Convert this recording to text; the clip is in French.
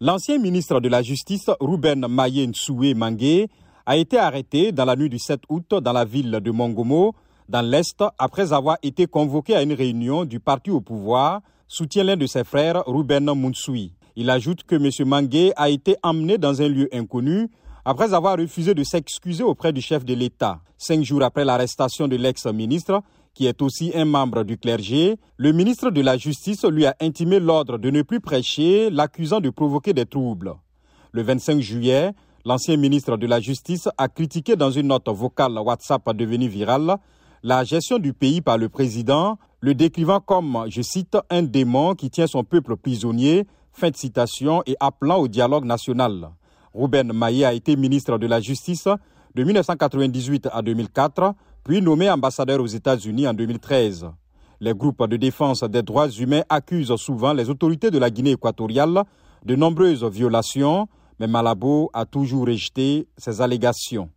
L'ancien ministre de la Justice, Ruben Maye Nsoué Mangé, a été arrêté dans la nuit du 7 août dans la ville de Mongomo, dans l'Est, après avoir été convoqué à une réunion du parti au pouvoir, soutient l'un de ses frères, Ruben Mounsoui. Il ajoute que M. Mangé a été emmené dans un lieu inconnu après avoir refusé de s'excuser auprès du chef de l'État. Cinq jours après l'arrestation de l'ex-ministre, qui est aussi un membre du clergé, le ministre de la Justice lui a intimé l'ordre de ne plus prêcher, l'accusant de provoquer des troubles. Le 25 juillet, l'ancien ministre de la Justice a critiqué dans une note vocale WhatsApp devenue virale la gestion du pays par le président, le décrivant comme, je cite, un démon qui tient son peuple prisonnier, fin de citation, et appelant au dialogue national. Ruben Maillé a été ministre de la Justice de 1998 à 2004 puis nommé ambassadeur aux États-Unis en 2013. Les groupes de défense des droits humains accusent souvent les autorités de la Guinée équatoriale de nombreuses violations, mais Malabo a toujours rejeté ces allégations.